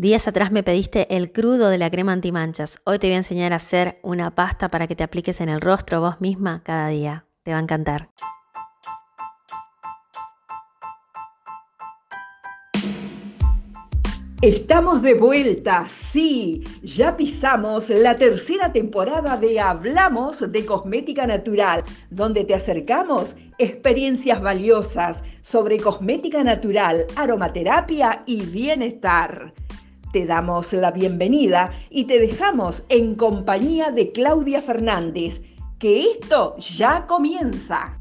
Días atrás me pediste el crudo de la crema antimanchas. Hoy te voy a enseñar a hacer una pasta para que te apliques en el rostro vos misma cada día. Te va a encantar. Estamos de vuelta, sí, ya pisamos la tercera temporada de Hablamos de Cosmética Natural, donde te acercamos experiencias valiosas sobre cosmética natural, aromaterapia y bienestar. Te damos la bienvenida y te dejamos en compañía de Claudia Fernández, que esto ya comienza.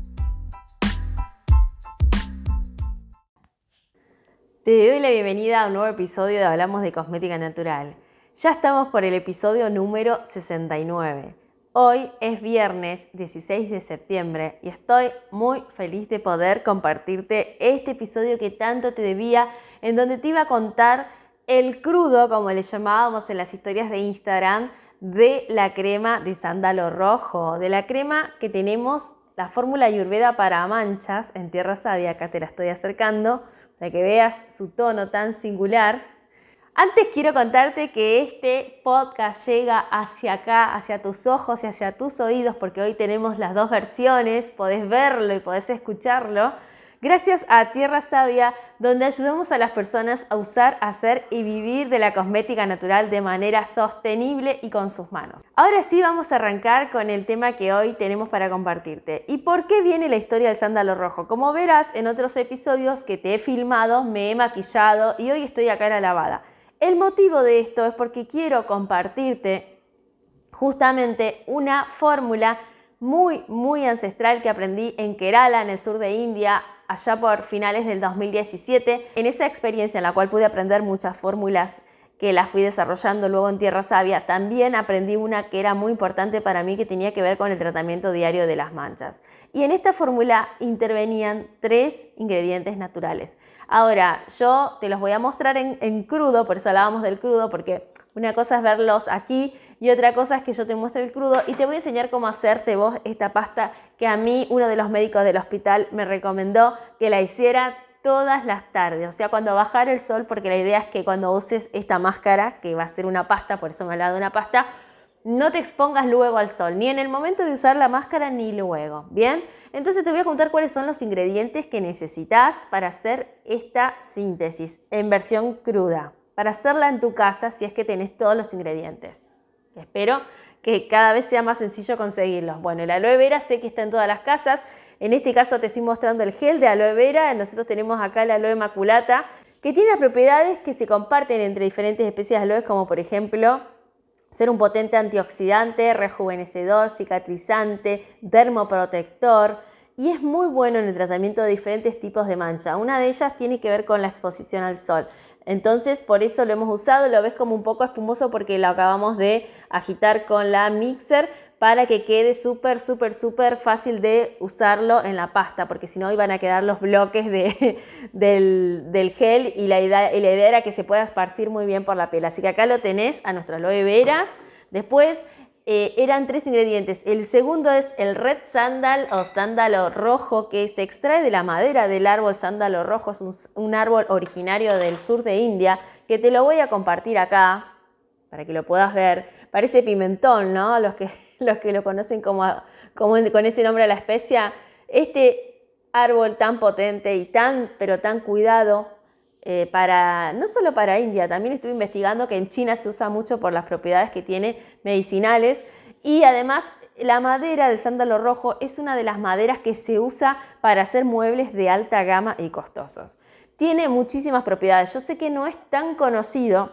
Te doy la bienvenida a un nuevo episodio de Hablamos de Cosmética Natural. Ya estamos por el episodio número 69. Hoy es viernes 16 de septiembre y estoy muy feliz de poder compartirte este episodio que tanto te debía, en donde te iba a contar el crudo, como le llamábamos en las historias de Instagram, de la crema de sándalo rojo, de la crema que tenemos, la fórmula ayurveda para manchas en tierra sabia, acá te la estoy acercando, para que veas su tono tan singular. Antes quiero contarte que este podcast llega hacia acá, hacia tus ojos y hacia tus oídos, porque hoy tenemos las dos versiones, podés verlo y podés escucharlo gracias a Tierra Sabia, donde ayudamos a las personas a usar, hacer y vivir de la cosmética natural de manera sostenible y con sus manos. Ahora sí vamos a arrancar con el tema que hoy tenemos para compartirte. ¿Y por qué viene la historia del sándalo rojo? Como verás en otros episodios que te he filmado, me he maquillado y hoy estoy acá en la lavada. El motivo de esto es porque quiero compartirte justamente una fórmula muy, muy ancestral que aprendí en Kerala, en el sur de India, allá por finales del 2017. En esa experiencia en la cual pude aprender muchas fórmulas que las fui desarrollando luego en Tierra Sabia, también aprendí una que era muy importante para mí que tenía que ver con el tratamiento diario de las manchas. Y en esta fórmula intervenían tres ingredientes naturales. Ahora, yo te los voy a mostrar en, en crudo, por eso hablábamos del crudo, porque una cosa es verlos aquí y otra cosa es que yo te muestre el crudo y te voy a enseñar cómo hacerte vos esta pasta que a mí uno de los médicos del hospital me recomendó que la hiciera todas las tardes, o sea, cuando bajar el sol, porque la idea es que cuando uses esta máscara, que va a ser una pasta, por eso me hablado de una pasta, no te expongas luego al sol, ni en el momento de usar la máscara, ni luego, ¿bien? Entonces te voy a contar cuáles son los ingredientes que necesitas para hacer esta síntesis en versión cruda para hacerla en tu casa si es que tenés todos los ingredientes. Espero que cada vez sea más sencillo conseguirlos. Bueno, el aloe vera sé que está en todas las casas. En este caso te estoy mostrando el gel de aloe vera. Nosotros tenemos acá el aloe maculata, que tiene propiedades que se comparten entre diferentes especies de aloes, como por ejemplo ser un potente antioxidante, rejuvenecedor, cicatrizante, dermoprotector y es muy bueno en el tratamiento de diferentes tipos de mancha. Una de ellas tiene que ver con la exposición al sol. Entonces, por eso lo hemos usado, lo ves como un poco espumoso porque lo acabamos de agitar con la mixer para que quede súper, súper, súper fácil de usarlo en la pasta, porque si no iban a quedar los bloques del, gel y la, idea, y la idea era que se pueda esparcir muy bien por la piel. Así que acá lo tenés a nuestra aloe vera. Después eh, eran tres ingredientes. El segundo es el red sandal o sándalo rojo que se extrae de la madera del árbol sándalo rojo. Es un, árbol originario del sur de India que te lo voy a compartir acá para que lo puedas ver. Parece pimentón, ¿no? Los que, los que lo conocen como, como con ese nombre de la especia. Este árbol tan potente y tan, pero tan cuidado, eh, para, no solo para India, también estuve investigando que en China se usa mucho por las propiedades que tiene medicinales y además la madera de sándalo rojo es una de las maderas que se usa para hacer muebles de alta gama y costosos. Tiene muchísimas propiedades. Yo sé que no es tan conocido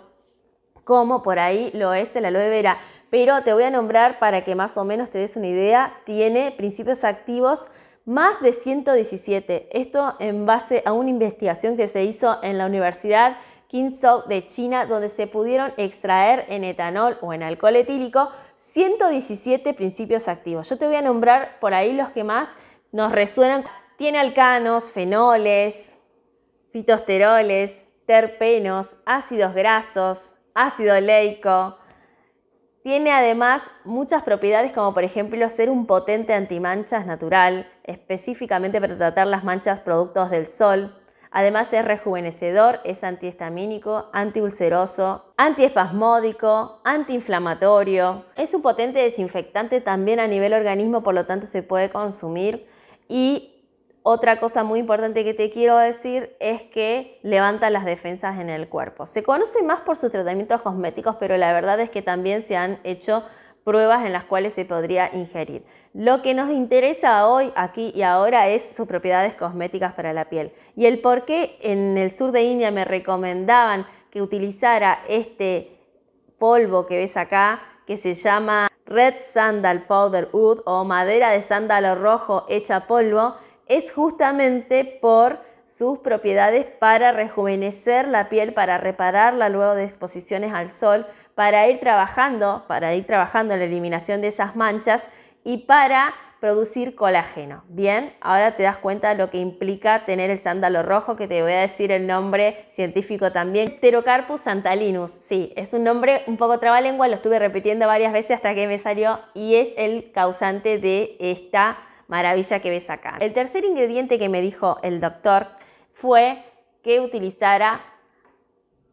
como por ahí lo es el aloe vera, pero te voy a nombrar para que más o menos te des una idea. Tiene principios activos más de 117. Esto en base a una investigación que se hizo en la Universidad Kingsou de China, donde se pudieron extraer en etanol o en alcohol etílico 117 principios activos. Yo te voy a nombrar por ahí los que más nos resuenan. Tiene alcanos, fenoles, fitosteroles, terpenos, ácidos grasos, ácido leico, tiene además muchas propiedades como por ejemplo ser un potente antimanchas natural, específicamente para tratar las manchas productos del sol. Además es rejuvenecedor, es antihistamínico, antiulceroso, antiespasmódico, antiinflamatorio. Es un potente desinfectante también a nivel organismo, por lo tanto se puede consumir. Y otra cosa muy importante que te quiero decir es que levanta las defensas en el cuerpo. Se conoce más por sus tratamientos cosméticos, pero la verdad es que también se han hecho pruebas en las cuales se podría ingerir. Lo que nos interesa hoy, aquí y ahora es sus propiedades cosméticas para la piel. Y el por qué en el sur de India me recomendaban que utilizara este polvo que ves acá, que se llama Red Sandal Powder Wood o madera de sándalo rojo hecha polvo, es justamente por sus propiedades para rejuvenecer la piel, para repararla luego de exposiciones al sol, para ir trabajando, para ir trabajando en la eliminación de esas manchas y para producir colágeno. Bien, ahora te das cuenta de lo que implica tener el sándalo rojo, que te voy a decir el nombre científico también. Pterocarpus santalinus, sí, es un nombre un poco trabalengua, lo estuve repitiendo varias veces hasta que me salió y es el causante de esta maravilla que ves acá. El tercer ingrediente que me dijo el doctor fue que utilizara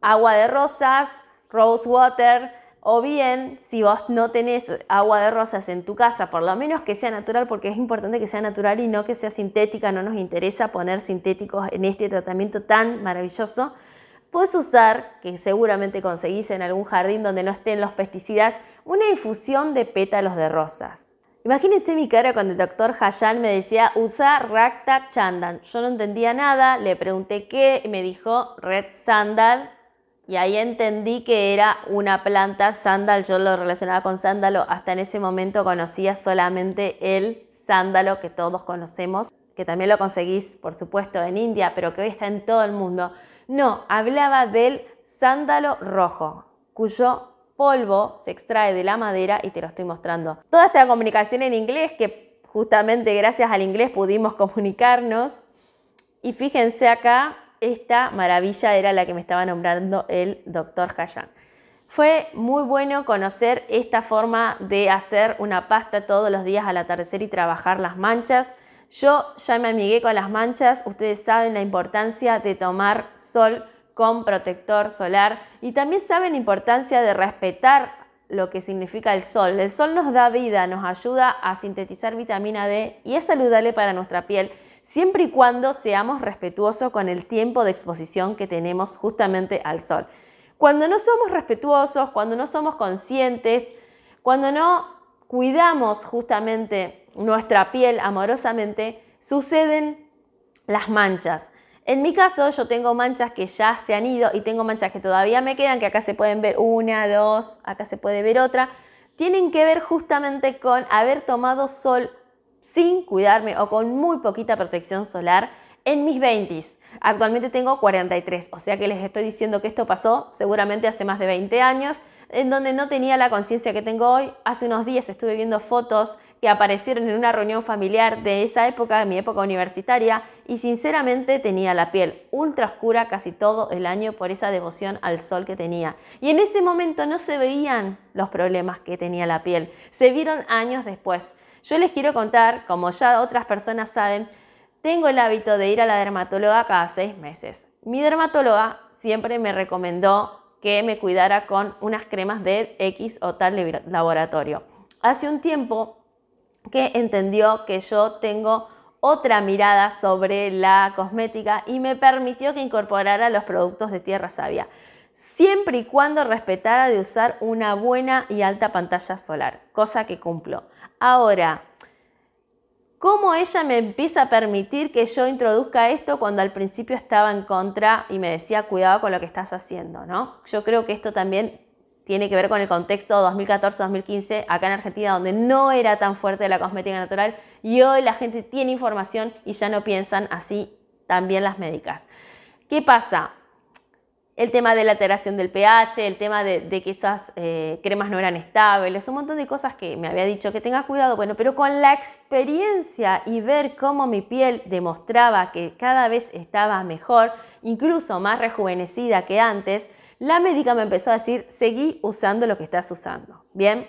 agua de rosas, rose water, o bien, si vos no tenés agua de rosas en tu casa, por lo menos que sea natural, porque es importante que sea natural y no que sea sintética, no nos interesa poner sintéticos en este tratamiento tan maravilloso, puedes usar, que seguramente conseguís en algún jardín donde no estén los pesticidas, una infusión de pétalos de rosas. Imagínense mi cara cuando el doctor Hayan me decía usar Rakta Chandan. Yo no entendía nada, le pregunté qué y me dijo Red Sandal y ahí entendí que era una planta sandal. Yo lo relacionaba con sándalo. Hasta en ese momento conocía solamente el sándalo que todos conocemos, que también lo conseguís, por supuesto, en India, pero que hoy está en todo el mundo. No, hablaba del sándalo rojo, cuyo polvo se extrae de la madera y te lo estoy mostrando. Toda esta comunicación en inglés que justamente gracias al inglés pudimos comunicarnos y fíjense acá, esta maravilla era la que me estaba nombrando el doctor Hayan. Fue muy bueno conocer esta forma de hacer una pasta todos los días al atardecer y trabajar las manchas. Yo ya me amigué con las manchas, ustedes saben la importancia de tomar sol con protector solar y también saben la importancia de respetar lo que significa el sol. El sol nos da vida, nos ayuda a sintetizar vitamina D y es saludable para nuestra piel siempre y cuando seamos respetuosos con el tiempo de exposición que tenemos justamente al sol. Cuando no somos respetuosos, cuando no somos conscientes, cuando no cuidamos justamente nuestra piel amorosamente, suceden las manchas. En mi caso, yo tengo manchas que ya se han ido y tengo manchas que todavía me quedan, que acá se pueden ver una, dos, acá se puede ver otra. Tienen que ver justamente con haber tomado sol sin cuidarme o con muy poquita protección solar en mis 20s. Actualmente tengo 43, o sea que les estoy diciendo que esto pasó seguramente hace más de 20 años en donde no tenía la conciencia que tengo hoy. Hace unos días estuve viendo fotos que aparecieron en una reunión familiar de esa época, de mi época universitaria, y sinceramente tenía la piel ultra oscura casi todo el año por esa devoción al sol que tenía. Y en ese momento no se veían los problemas que tenía la piel, se vieron años después. Yo les quiero contar, como ya otras personas saben, tengo el hábito de ir a la dermatóloga cada seis meses. Mi dermatóloga siempre me recomendó que me cuidara con unas cremas de X o tal laboratorio. Hace un tiempo que entendió que yo tengo otra mirada sobre la cosmética y me permitió que incorporara los productos de Tierra Sabia, siempre y cuando respetara de usar una buena y alta pantalla solar, cosa que cumplo. Ahora, cómo ella me empieza a permitir que yo introduzca esto cuando al principio estaba en contra y me decía cuidado con lo que estás haciendo, ¿no? Yo creo que esto también tiene que ver con el contexto 2014-2015 acá en Argentina donde no era tan fuerte la cosmética natural y hoy la gente tiene información y ya no piensan así también las médicas. ¿Qué pasa? El tema de la alteración del pH, el tema de, que esas eh, cremas no eran estables, un montón de cosas que me había dicho que tenga cuidado, bueno, pero con la experiencia y ver cómo mi piel demostraba que cada vez estaba mejor, incluso más rejuvenecida que antes, la médica me empezó a decir, seguí usando lo que estás usando. Bien,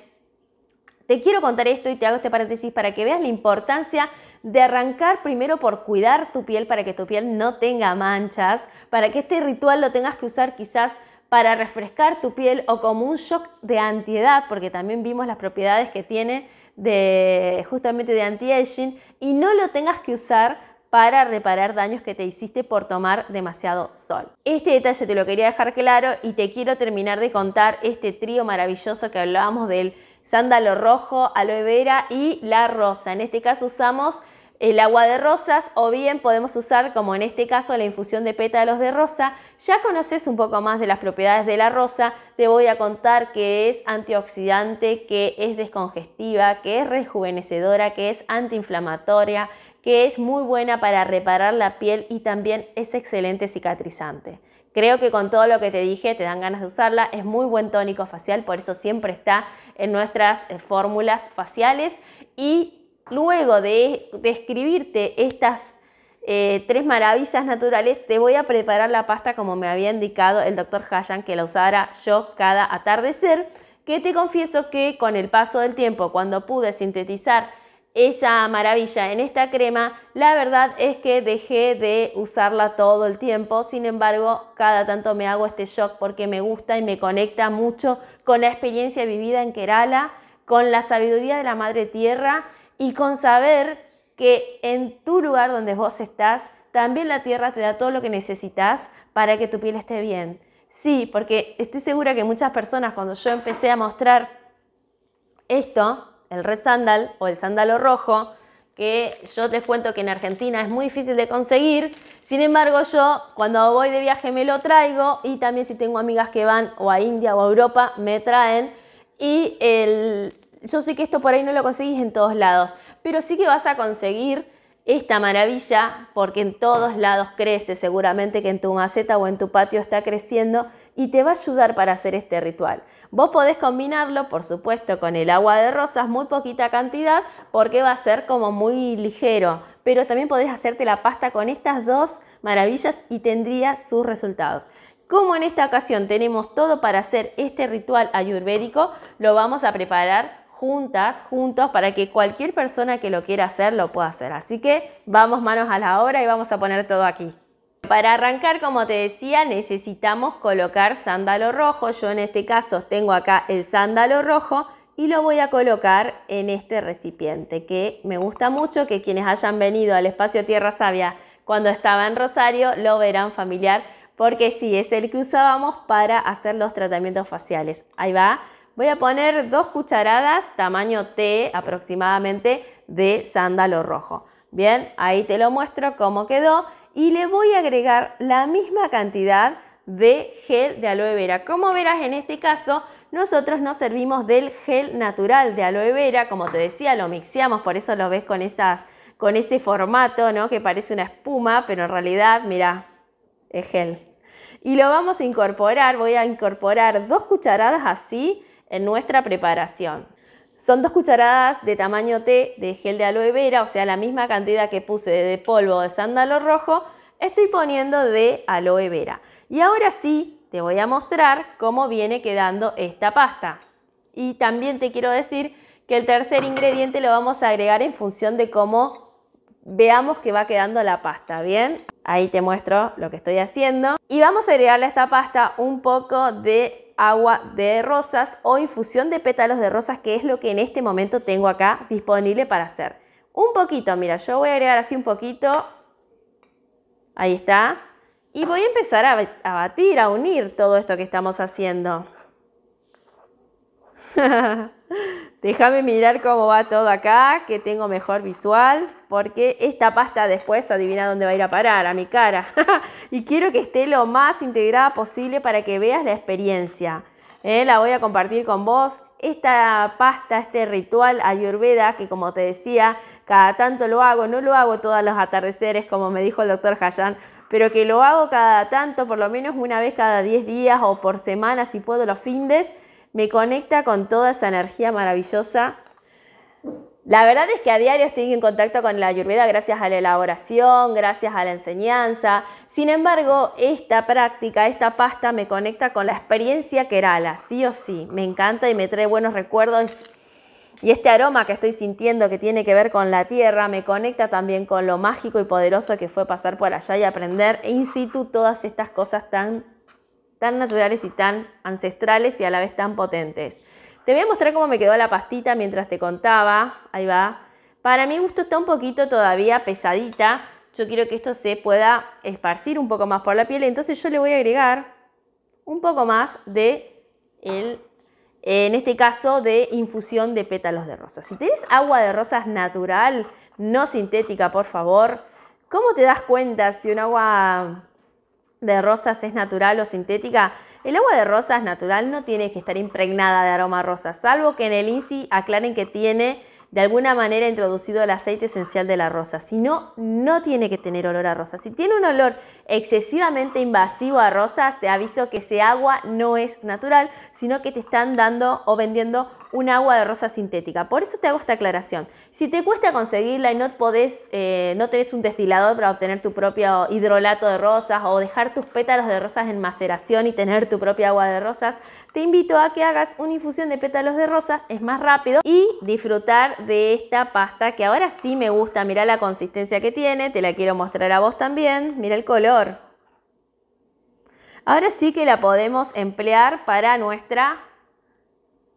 te quiero contar esto y te hago este paréntesis para que veas la importancia de arrancar primero por cuidar tu piel para que tu piel no tenga manchas, para que este ritual lo tengas que usar quizás para refrescar tu piel o como un shock de antiedad, porque también vimos las propiedades que tiene de justamente de anti-aging y no lo tengas que usar para reparar daños que te hiciste por tomar demasiado sol. Este detalle te lo quería dejar claro y te quiero terminar de contar este trío maravilloso que hablábamos del sándalo rojo, aloe vera y la rosa. En este caso usamos el agua de rosas o bien podemos usar, como en este caso, la infusión de pétalos de rosa. Ya conoces un poco más de las propiedades de la rosa, te voy a contar que es antioxidante, que es descongestiva, que es rejuvenecedora, que es antiinflamatoria, que es muy buena para reparar la piel y también es excelente cicatrizante. Creo que con todo lo que te dije te dan ganas de usarla, es muy buen tónico facial, por eso siempre está en nuestras eh, fórmulas faciales y luego de describirte estas eh, tres maravillas naturales, te voy a preparar la pasta como me había indicado el doctor Hayan que la usara yo cada atardecer, que te confieso que con el paso del tiempo, cuando pude sintetizar esa maravilla en esta crema, la verdad es que dejé de usarla todo el tiempo, sin embargo, cada tanto me hago este shock porque me gusta y me conecta mucho con la experiencia vivida en Kerala, con la sabiduría de la Madre Tierra y con saber que en tu lugar donde vos estás, también la Tierra te da todo lo que necesitas para que tu piel esté bien. Sí, porque estoy segura que muchas personas cuando yo empecé a mostrar esto, el red sandal o el sándalo rojo, que yo te cuento que en Argentina es muy difícil de conseguir. Sin embargo, yo cuando voy de viaje me lo traigo y también si tengo amigas que van o a India o a Europa me traen. Y el, yo sé que esto por ahí no lo conseguís en todos lados, pero sí que vas a conseguir esta maravilla porque en todos lados crece, seguramente que en tu maceta o en tu patio está creciendo y te va a ayudar para hacer este ritual. Vos podés combinarlo, por supuesto, con el agua de rosas, muy poquita cantidad, porque va a ser como muy ligero, pero también podés hacerte la pasta con estas dos maravillas y tendría sus resultados. Como en esta ocasión tenemos todo para hacer este ritual ayurvédico, lo vamos a preparar juntas, juntos, para que cualquier persona que lo quiera hacer lo pueda hacer. Así que vamos manos a la obra y vamos a poner todo aquí. Para arrancar, como te decía, necesitamos colocar sándalo rojo. Yo en este caso tengo acá el sándalo rojo y lo voy a colocar en este recipiente que me gusta mucho, que quienes hayan venido al espacio Tierra Sabia cuando estaba en Rosario lo verán familiar porque sí, es el que usábamos para hacer los tratamientos faciales. Ahí va. Voy a poner dos cucharadas, tamaño T aproximadamente, de sándalo rojo. Bien, ahí te lo muestro cómo quedó y le voy a agregar la misma cantidad de gel de aloe vera. Como verás, en este caso, nosotros nos servimos del gel natural de aloe vera, como te decía, lo mixeamos, por eso lo ves con, esas, con ese formato, ¿no? Que parece una espuma, pero en realidad, mira, es gel. Y lo vamos a incorporar, voy a incorporar dos cucharadas así en nuestra preparación. Son dos cucharadas de tamaño T de gel de aloe vera, o sea, la misma cantidad que puse de polvo de sándalo rojo, estoy poniendo de aloe vera. Y ahora sí, te voy a mostrar cómo viene quedando esta pasta. Y también te quiero decir que el tercer ingrediente lo vamos a agregar en función de cómo veamos que va quedando la pasta, ¿bien? Ahí te muestro lo que estoy haciendo. Y vamos a agregarle a esta pasta un poco de agua de rosas o infusión de pétalos de rosas, que es lo que en este momento tengo acá disponible para hacer. Un poquito, mira, yo voy a agregar así un poquito. Ahí está. Y voy a empezar a, a batir, a unir todo esto que estamos haciendo. Déjame mirar cómo va todo acá, que tengo mejor visual, porque esta pasta después adivina dónde va a ir a parar, a mi cara. y quiero que esté lo más integrada posible para que veas la experiencia. Eh, la voy a compartir con vos. Esta pasta, este ritual ayurveda, que como te decía, cada tanto lo hago, no lo hago todos los atardeceres, como me dijo el doctor Hayan, pero que lo hago cada tanto, por lo menos una vez cada 10 días o por semana, si puedo, los findes me conecta con toda esa energía maravillosa. La verdad es que a diario estoy en contacto con la ayurveda gracias a la elaboración, gracias a la enseñanza. Sin embargo, esta práctica, esta pasta me conecta con la experiencia Kerala, sí o sí. Me encanta y me trae buenos recuerdos Y este aroma que estoy sintiendo que tiene que ver con la tierra me conecta también con lo mágico y poderoso que fue pasar por allá y aprender in situ todas estas cosas tan, tan naturales y tan ancestrales y a la vez tan potentes. Te voy a mostrar cómo me quedó la pastita mientras te contaba. Ahí va. Para mi gusto está un poquito todavía pesadita. Yo quiero que esto se pueda esparcir un poco más por la piel. Entonces yo le voy a agregar un poco más de el, en este caso, de infusión de pétalos de rosas. Si tienes agua de rosas natural, no sintética, por favor, ¿cómo te das cuenta si un agua de rosas es natural o sintética? El agua de rosas natural no tiene que estar impregnada de aroma rosa, salvo que en el INSI aclaren que tiene de alguna manera introducido el aceite esencial de la rosa. Si no, no tiene que tener olor a rosa. Si tiene un olor excesivamente invasivo a rosas, te aviso que ese agua no es natural, sino que te están dando o vendiendo un agua de rosa sintética. Por eso te hago esta aclaración. Si te cuesta conseguirla y no podés, eh, no tenés un destilador para obtener tu propio hidrolato de rosas o dejar tus pétalos de rosas en maceración y tener tu propia agua de rosas, te invito a que hagas una infusión de pétalos de rosas, es más rápido, y disfrutar de esta pasta que ahora sí me gusta. Mira la consistencia que tiene, te la quiero mostrar a vos también. Mira el color. Ahora sí que la podemos emplear para nuestra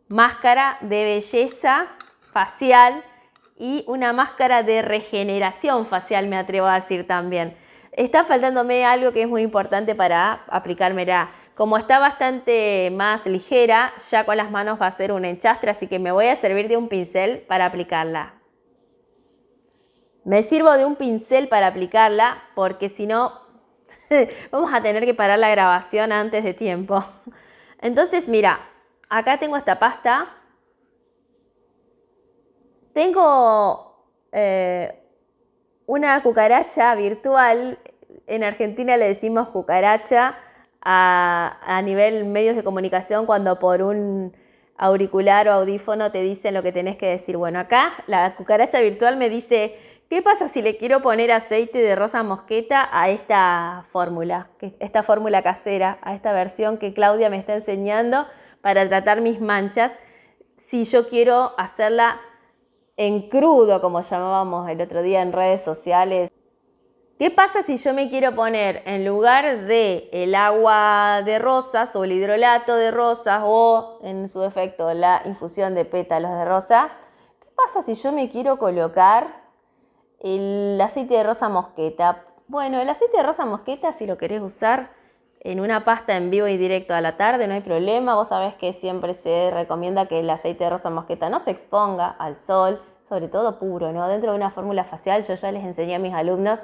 máscara de belleza facial y una máscara de regeneración facial, me atrevo a decir también. Está faltándome algo que es muy importante para aplicármela. Como está bastante más ligera, ya con las manos va a ser un enchastre, así que me voy a servir de un pincel para aplicarla. Me sirvo de un pincel para aplicarla porque si no vamos a tener que parar la grabación antes de tiempo. Entonces, mira, acá tengo esta pasta. Tengo eh, una cucaracha virtual. En Argentina le decimos cucaracha a, nivel medios de comunicación cuando por un auricular o audífono te dicen lo que tenés que decir. Bueno, acá la cucaracha virtual me dice ¿Qué pasa si le quiero poner aceite de rosa mosqueta a esta fórmula, esta fórmula casera, a esta versión que Claudia me está enseñando para tratar mis manchas? Si yo quiero hacerla en crudo, como llamábamos el otro día en redes sociales. ¿Qué pasa si yo me quiero poner en lugar de el agua de rosas o el hidrolato de rosas o en su defecto la infusión de pétalos de rosas? ¿Qué pasa si yo me quiero colocar el aceite de rosa mosqueta. Bueno, el aceite de rosa mosqueta, si lo querés usar en una pasta en vivo y directo a la tarde, no hay problema. Vos sabés que siempre se recomienda que el aceite de rosa mosqueta no se exponga al sol, sobre todo puro, ¿no? Dentro de una fórmula facial, yo ya les enseñé a mis alumnos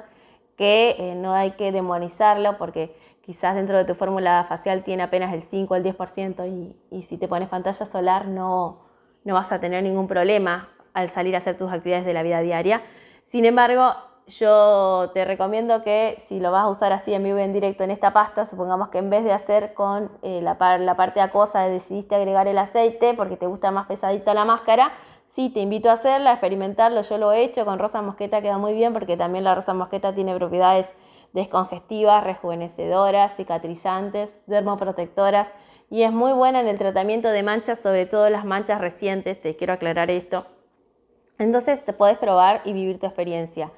que eh, no hay que demonizarlo porque quizás dentro de tu fórmula facial tiene apenas el 5 o el 10% y, y si te pones pantalla solar no, no vas a tener ningún problema al salir a hacer tus actividades de la vida diaria. Sin embargo, yo te recomiendo que si lo vas a usar así en vivo en directo en esta pasta, supongamos que en vez de hacer con eh, la, parte acuosa decidiste agregar el aceite porque te gusta más pesadita la máscara, sí, te invito a hacerla, a experimentarlo. Yo lo he hecho con rosa mosqueta, queda muy bien porque también la rosa mosqueta tiene propiedades descongestivas, rejuvenecedoras, cicatrizantes, dermoprotectoras y es muy buena en el tratamiento de manchas, sobre todo las manchas recientes, te quiero aclarar esto entonces te puedes probar y vivir tu experiencia.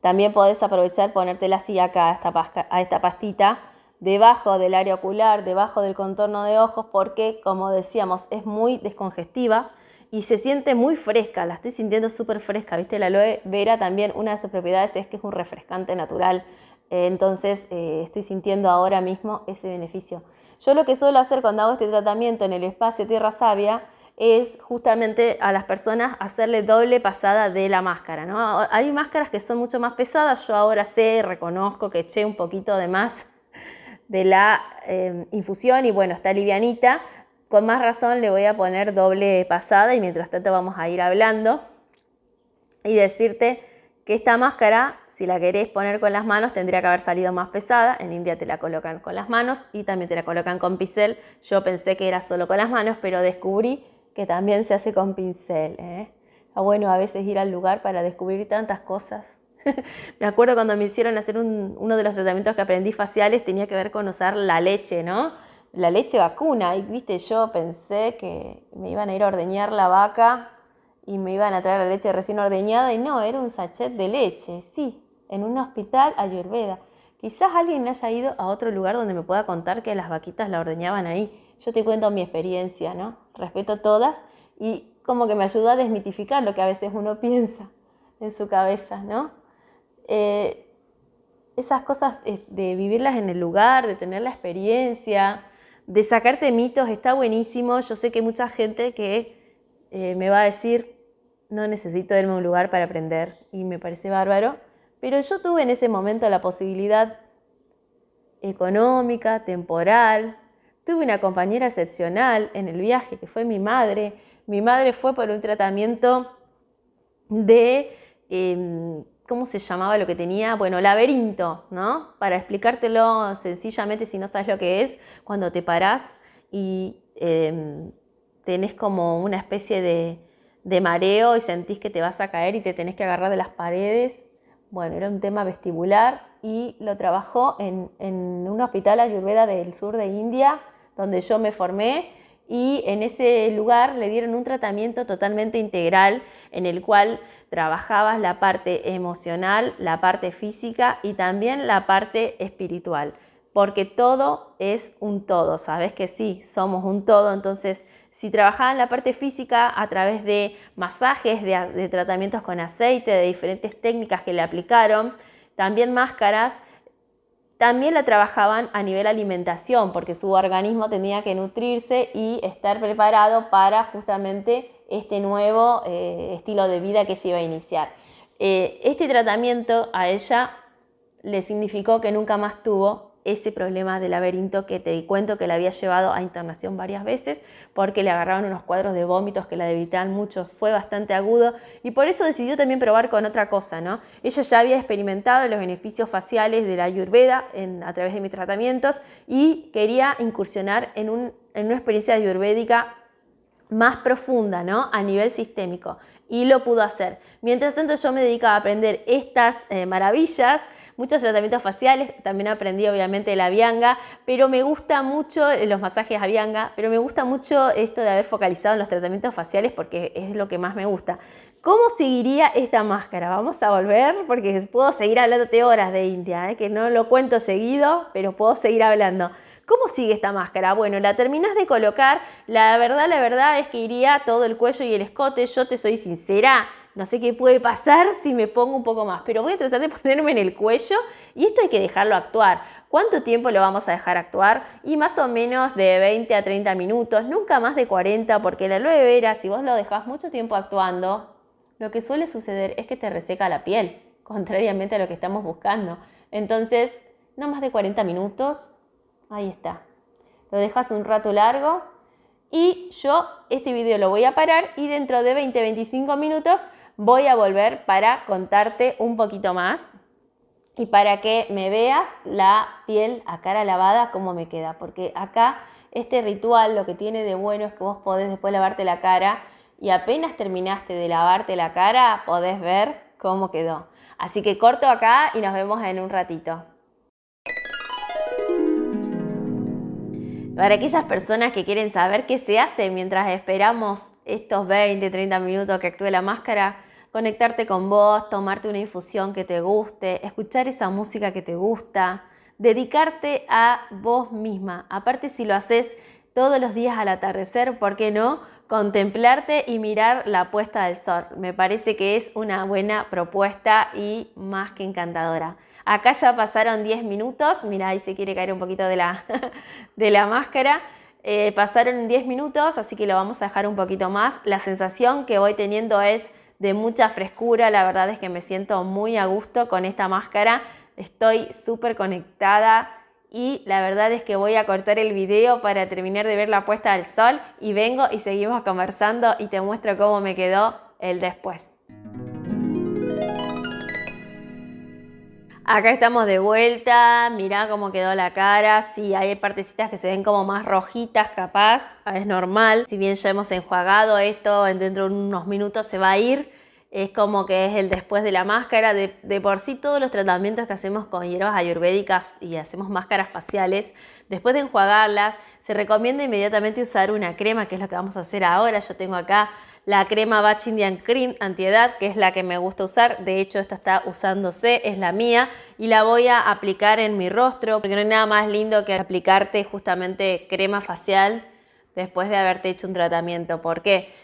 También podés aprovechar ponértela así acá, a a esta pastita, debajo del área ocular, debajo del contorno de ojos, porque como decíamos, es muy descongestiva y se siente muy fresca, la estoy sintiendo súper fresca, ¿viste? La aloe vera también, una de sus propiedades es que es un refrescante natural, eh, entonces eh, estoy sintiendo ahora mismo ese beneficio. Yo lo que suelo hacer cuando hago este tratamiento en el espacio Tierra Sabia es justamente a las personas hacerle doble pasada de la máscara. ¿no? Hay máscaras que son mucho más pesadas, yo ahora sé, reconozco que eché un poquito de más de la eh, infusión y bueno, está livianita, con más razón le voy a poner doble pasada y mientras tanto vamos a ir hablando y decirte que esta máscara, si la querés poner con las manos, tendría que haber salido más pesada. En India te la colocan con las manos y también te la colocan con pincel. Yo pensé que era solo con las manos, pero descubrí que también se hace con pincel. ¿eh? Está bueno a veces ir al lugar para descubrir tantas cosas. me acuerdo cuando me hicieron hacer uno de los tratamientos que aprendí faciales, tenía que ver con usar la leche, ¿no? La leche vacuna. Y viste, yo pensé que me iban a ir a ordeñar la vaca y me iban a traer la leche recién ordeñada y no, era un sachet de leche, sí, en un hospital ayurveda. Quizás alguien haya ido a otro lugar donde me pueda contar que las vaquitas la ordeñaban ahí. Yo te cuento mi experiencia, ¿no? Respeto todas y como que me ayudó a desmitificar lo que a veces uno piensa en su cabeza, ¿no? Eh, esas cosas de vivirlas en el lugar, de tener la experiencia, de sacarte mitos, está buenísimo. Yo sé que hay mucha gente que eh, me va a decir, no necesito irme a un lugar para aprender y me parece bárbaro, pero yo tuve en ese momento la posibilidad económica, temporal, tuve una compañera excepcional en el viaje que fue mi madre. Mi madre fue por un tratamiento de... Em, ¿cómo se llamaba lo que tenía? Bueno, laberinto, ¿no? Para explicártelo sencillamente si no sabes lo que es, cuando te parás y em, tenés como una especie de, mareo y sentís que te vas a caer y te tenés que agarrar de las paredes. Bueno, era un tema vestibular y lo trabajó en, en un hospital ayurveda del sur de India, donde yo me formé y en ese lugar le dieron un tratamiento totalmente integral en el cual trabajabas la parte emocional, la parte física y también la parte espiritual, porque todo es un todo, sabes que sí, somos un todo, entonces si trabajaban la parte física a través de masajes, de, de tratamientos con aceite, de diferentes técnicas que le aplicaron, también máscaras, también la trabajaban a nivel alimentación, porque su organismo tenía que nutrirse y estar preparado para justamente este nuevo eh, estilo de vida que ella iba a iniciar. Eh, este tratamiento a ella le significó que nunca más tuvo ese problema del laberinto que te cuento que la había llevado a internación varias veces porque le agarraron unos cuadros de vómitos que la debilitaban mucho, fue bastante agudo y por eso decidió también probar con otra cosa, ¿no? Ella ya había experimentado los beneficios faciales de la ayurveda a través de mis tratamientos y quería incursionar en, una experiencia ayurvédica más profunda, ¿no? A nivel sistémico y lo pudo hacer. Mientras tanto yo me dedicaba a aprender estas eh, maravillas muchos tratamientos faciales, también aprendí obviamente la vianga, pero me gusta mucho eh, los masajes a vianga, pero me gusta mucho esto de haber focalizado en los tratamientos faciales porque es lo que más me gusta. ¿Cómo seguiría esta máscara? Vamos a volver porque puedo seguir hablándote horas de India, ¿eh? que no lo cuento seguido, pero puedo seguir hablando. ¿Cómo sigue esta máscara? Bueno, la terminas de colocar, la verdad, la verdad es que iría todo el cuello y el escote, yo te soy sincera, no sé qué puede pasar si me pongo un poco más, pero voy a tratar de ponerme en el cuello y esto hay que dejarlo actuar. ¿Cuánto tiempo lo vamos a dejar actuar? Y más o menos de 20 a 30 minutos, nunca más de 40, porque la aloe vera, si vos lo dejás mucho tiempo actuando, lo que suele suceder es que te reseca la piel, contrariamente a lo que estamos buscando. Entonces, no más de 40 minutos, ahí está. Lo dejas un rato largo y yo este video lo voy a parar y dentro de 20-25 minutos voy a volver para contarte un poquito más y para que me veas la piel a cara lavada cómo me queda, porque acá este ritual lo que tiene de bueno es que vos podés después lavarte la cara y apenas terminaste de lavarte la cara podés ver cómo quedó. Así que corto acá y nos vemos en un ratito. Para aquellas personas que quieren saber qué se hace mientras esperamos estos 20, 30 minutos que actúe la máscara, conectarte con vos, tomarte una infusión que te guste, escuchar esa música que te gusta, dedicarte a vos misma. Aparte si lo haces todos los días al atardecer, ¿por qué no? Contemplarte y mirar la puesta del sol. Me parece que es una buena propuesta y más que encantadora. Acá ya pasaron 10 minutos, mira, ahí se quiere caer un poquito de la, de la máscara. Eh, pasaron 10 minutos, así que lo vamos a dejar un poquito más. La sensación que voy teniendo es de mucha frescura, la verdad es que me siento muy a gusto con esta máscara, estoy súper conectada y la verdad es que voy a cortar el video para terminar de ver la puesta del sol y vengo y seguimos conversando y te muestro cómo me quedó el después. Acá estamos de vuelta, mirá cómo quedó la cara, sí, hay partecitas que se ven como más rojitas capaz, es normal, si bien ya hemos enjuagado esto, dentro de unos minutos se va a ir, es como que es el después de la máscara, de, por sí todos los tratamientos que hacemos con hierbas ayurvédicas y hacemos máscaras faciales, después de enjuagarlas, se recomienda inmediatamente usar una crema, que es lo que vamos a hacer ahora, yo tengo acá la crema Batch Indian Cream antiedad, que es la que me gusta usar. De hecho, esta está usándose, es la mía. Y la voy a aplicar en mi rostro, porque no hay nada más lindo que aplicarte justamente crema facial después de haberte hecho un tratamiento. ¿Por qué?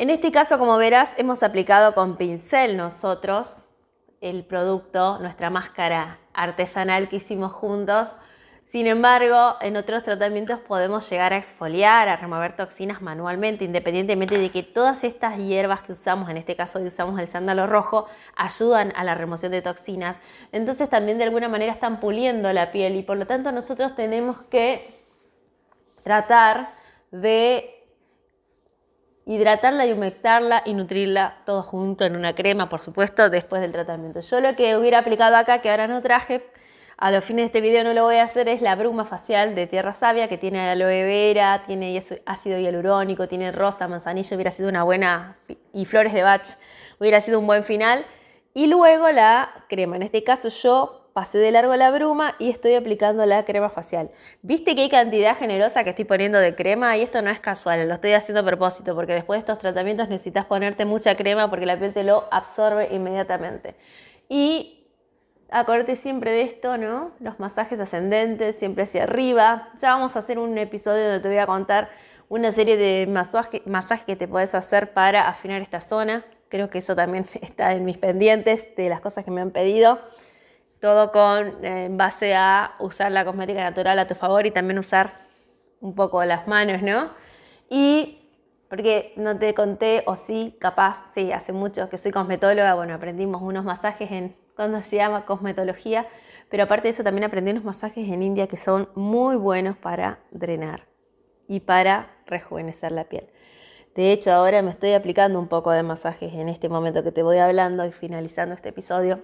En este caso, como verás, hemos aplicado con pincel nosotros el producto, nuestra máscara artesanal que hicimos juntos sin embargo, en otros tratamientos podemos llegar a exfoliar, a remover toxinas manualmente, independientemente de que todas estas hierbas que usamos, en este caso usamos el sándalo rojo, ayudan a la remoción de toxinas. Entonces también de alguna manera están puliendo la piel y por lo tanto nosotros tenemos que tratar de hidratarla y humectarla y nutrirla todo junto en una crema, por supuesto, después del tratamiento. Yo lo que hubiera aplicado acá, que ahora no traje, a los fines de este video no lo voy a hacer, es la bruma facial de Tierra Sabia, que tiene aloe vera, tiene ácido hialurónico, tiene rosa, manzanillo, hubiera sido una buena, y flores de bach, hubiera sido un buen final. Y luego la crema, en este caso yo pasé de largo la bruma y estoy aplicando la crema facial. ¿Viste que hay cantidad generosa que estoy poniendo de crema? Y esto no es casual, lo estoy haciendo a propósito, porque después de estos tratamientos necesitas ponerte mucha crema porque la piel te lo absorbe inmediatamente. Y Acordate siempre de esto, ¿no? Los masajes ascendentes, siempre hacia arriba. Ya vamos a hacer un episodio donde te voy a contar una serie de masajes que te puedes hacer para afinar esta zona. Creo que eso también está en mis pendientes de las cosas que me han pedido. Todo con eh, en base a usar la cosmética natural a tu favor y también usar un poco las manos, ¿no? Y porque no te conté, o sí, capaz, sí, hace mucho que soy cosmetóloga, bueno, aprendimos unos masajes en cuando se llama cosmetología, pero aparte de eso también aprendí unos masajes en India que son muy buenos para drenar y para rejuvenecer la piel. De hecho, ahora me estoy aplicando un poco de masajes en este momento que te voy hablando y finalizando este episodio.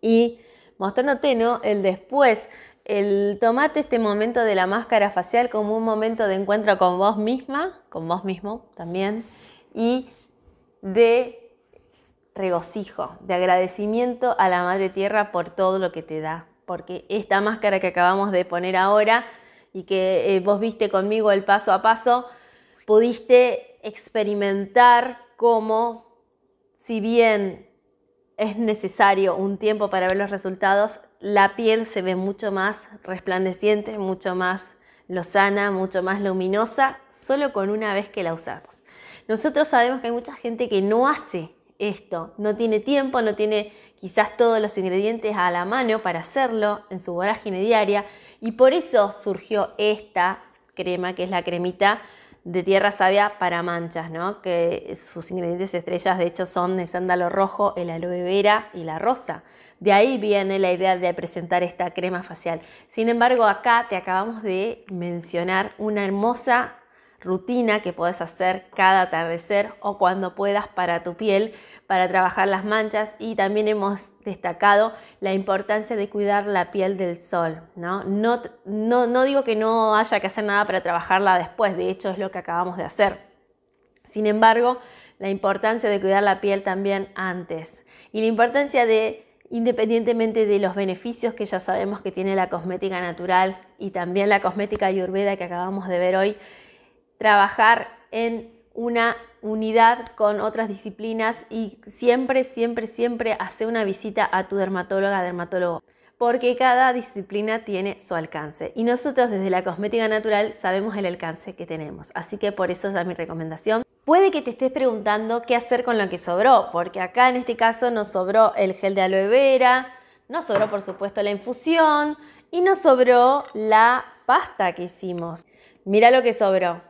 Y mostrándote ¿no? el después, el tomate este momento de la máscara facial como un momento de encuentro con vos misma, con vos mismo también, y de regocijo, de agradecimiento a la Madre Tierra por todo lo que te da. Porque esta máscara que acabamos de poner ahora y que eh, vos viste conmigo el paso a paso, pudiste experimentar cómo, si bien es necesario un tiempo para ver los resultados, la piel se ve mucho más resplandeciente, mucho más lozana, mucho más luminosa, solo con una vez que la usamos. Nosotros sabemos que hay mucha gente que no hace esto. No tiene tiempo, no tiene quizás todos los ingredientes a la mano para hacerlo en su vorágine diaria y por eso surgió esta crema que es la cremita de tierra sabia para manchas, ¿no? que sus ingredientes estrellas de hecho son el sándalo rojo, el aloe vera y la rosa. De ahí viene la idea de presentar esta crema facial. Sin embargo, acá te acabamos de mencionar una hermosa rutina que puedes hacer cada atardecer o cuando puedas para tu piel, para trabajar las manchas y también hemos destacado la importancia de cuidar la piel del sol. ¿no? No, no, no digo que no haya que hacer nada para trabajarla después, de hecho es lo que acabamos de hacer. Sin embargo, la importancia de cuidar la piel también antes y la importancia de independientemente de los beneficios que ya sabemos que tiene la cosmética natural y también la cosmética ayurveda que acabamos de ver hoy, trabajar en una unidad con otras disciplinas y siempre, siempre, siempre hacer una visita a tu dermatóloga, dermatólogo, porque cada disciplina tiene su alcance y nosotros desde la cosmética natural sabemos el alcance que tenemos, así que por eso es mi recomendación. Puede que te estés preguntando qué hacer con lo que sobró, porque acá en este caso nos sobró el gel de aloe vera, nos sobró por supuesto la infusión y nos sobró la pasta que hicimos. Mira lo que sobró.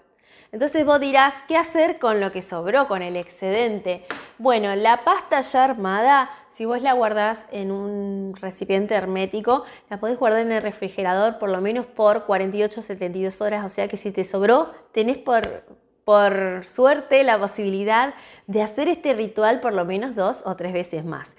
Entonces vos dirás, ¿qué hacer con lo que sobró, con el excedente? Bueno, la pasta ya armada, si vos la guardás en un recipiente hermético, la podés guardar en el refrigerador por lo menos por 48 72 horas. O sea que si te sobró, tenés por, por suerte la posibilidad de hacer este ritual por lo menos dos o tres veces más.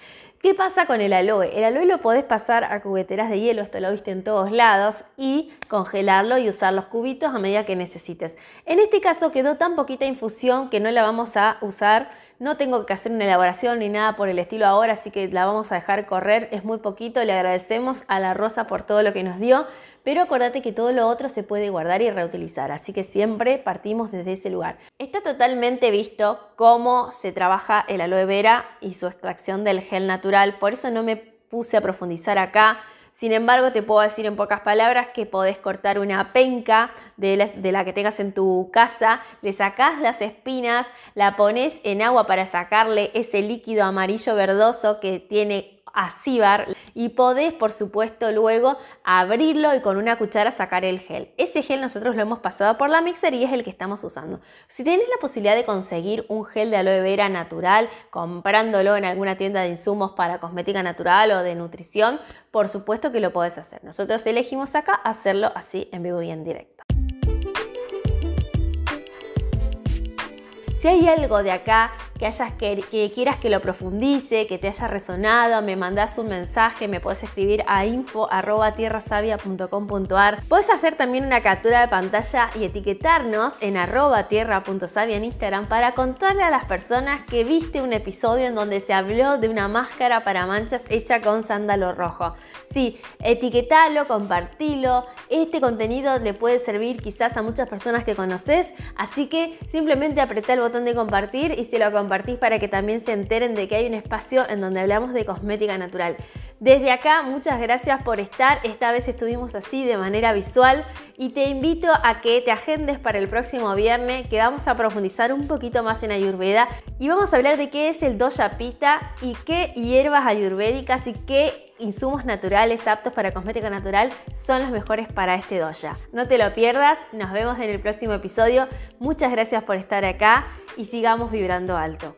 ¿Qué pasa con el aloe? El aloe lo podés pasar a cubeteras de hielo, esto lo viste en todos lados, y congelarlo y usar los cubitos a medida que necesites. En este caso quedó tan poquita infusión que no la vamos a usar. No tengo que hacer una elaboración ni nada por el estilo ahora, así que la vamos a dejar correr. Es muy poquito, le agradecemos a la Rosa por todo lo que nos dio, pero acordate que todo lo otro se puede guardar y reutilizar, así que siempre partimos desde ese lugar. Está totalmente visto cómo se trabaja el aloe vera y su extracción del gel natural, por eso no me puse a profundizar acá. Sin embargo, te puedo decir en pocas palabras que podés cortar una penca de la, que tengas en tu casa, le sacás las espinas, la pones en agua para sacarle ese líquido amarillo verdoso que tiene acíbar y podés por supuesto luego abrirlo y con una cuchara sacar el gel. Ese gel nosotros lo hemos pasado por la mixer y es el que estamos usando. Si tenés la posibilidad de conseguir un gel de aloe vera natural comprándolo en alguna tienda de insumos para cosmética natural o de nutrición, por supuesto que lo podés hacer. Nosotros elegimos acá hacerlo así en vivo y en directo. Si hay algo de acá que, hayas que, quieras que lo profundice, que te haya resonado, me mandas un mensaje, me puedes escribir a info.tierrasavia.com.ar. Puedes hacer también una captura de pantalla y etiquetarnos en arroba tierra.savia en Instagram para contarle a las personas que viste un episodio en donde se habló de una máscara para manchas hecha con sándalo rojo. Sí, etiquetalo, compartilo. Este contenido le puede servir quizás a muchas personas que conoces, así que simplemente apretá el botón de compartir y si lo compartís para que también se enteren de que hay un espacio en donde hablamos de cosmética natural. Desde acá, muchas gracias por estar. Esta vez estuvimos así de manera visual y te invito a que te agendes para el próximo viernes que vamos a profundizar un poquito más en Ayurveda y vamos a hablar de qué es el Doya Pita y qué hierbas ayurvédicas y qué insumos naturales aptos para cosmética natural son los mejores para este doya. No te lo pierdas, nos vemos en el próximo episodio. Muchas gracias por estar acá y sigamos vibrando alto.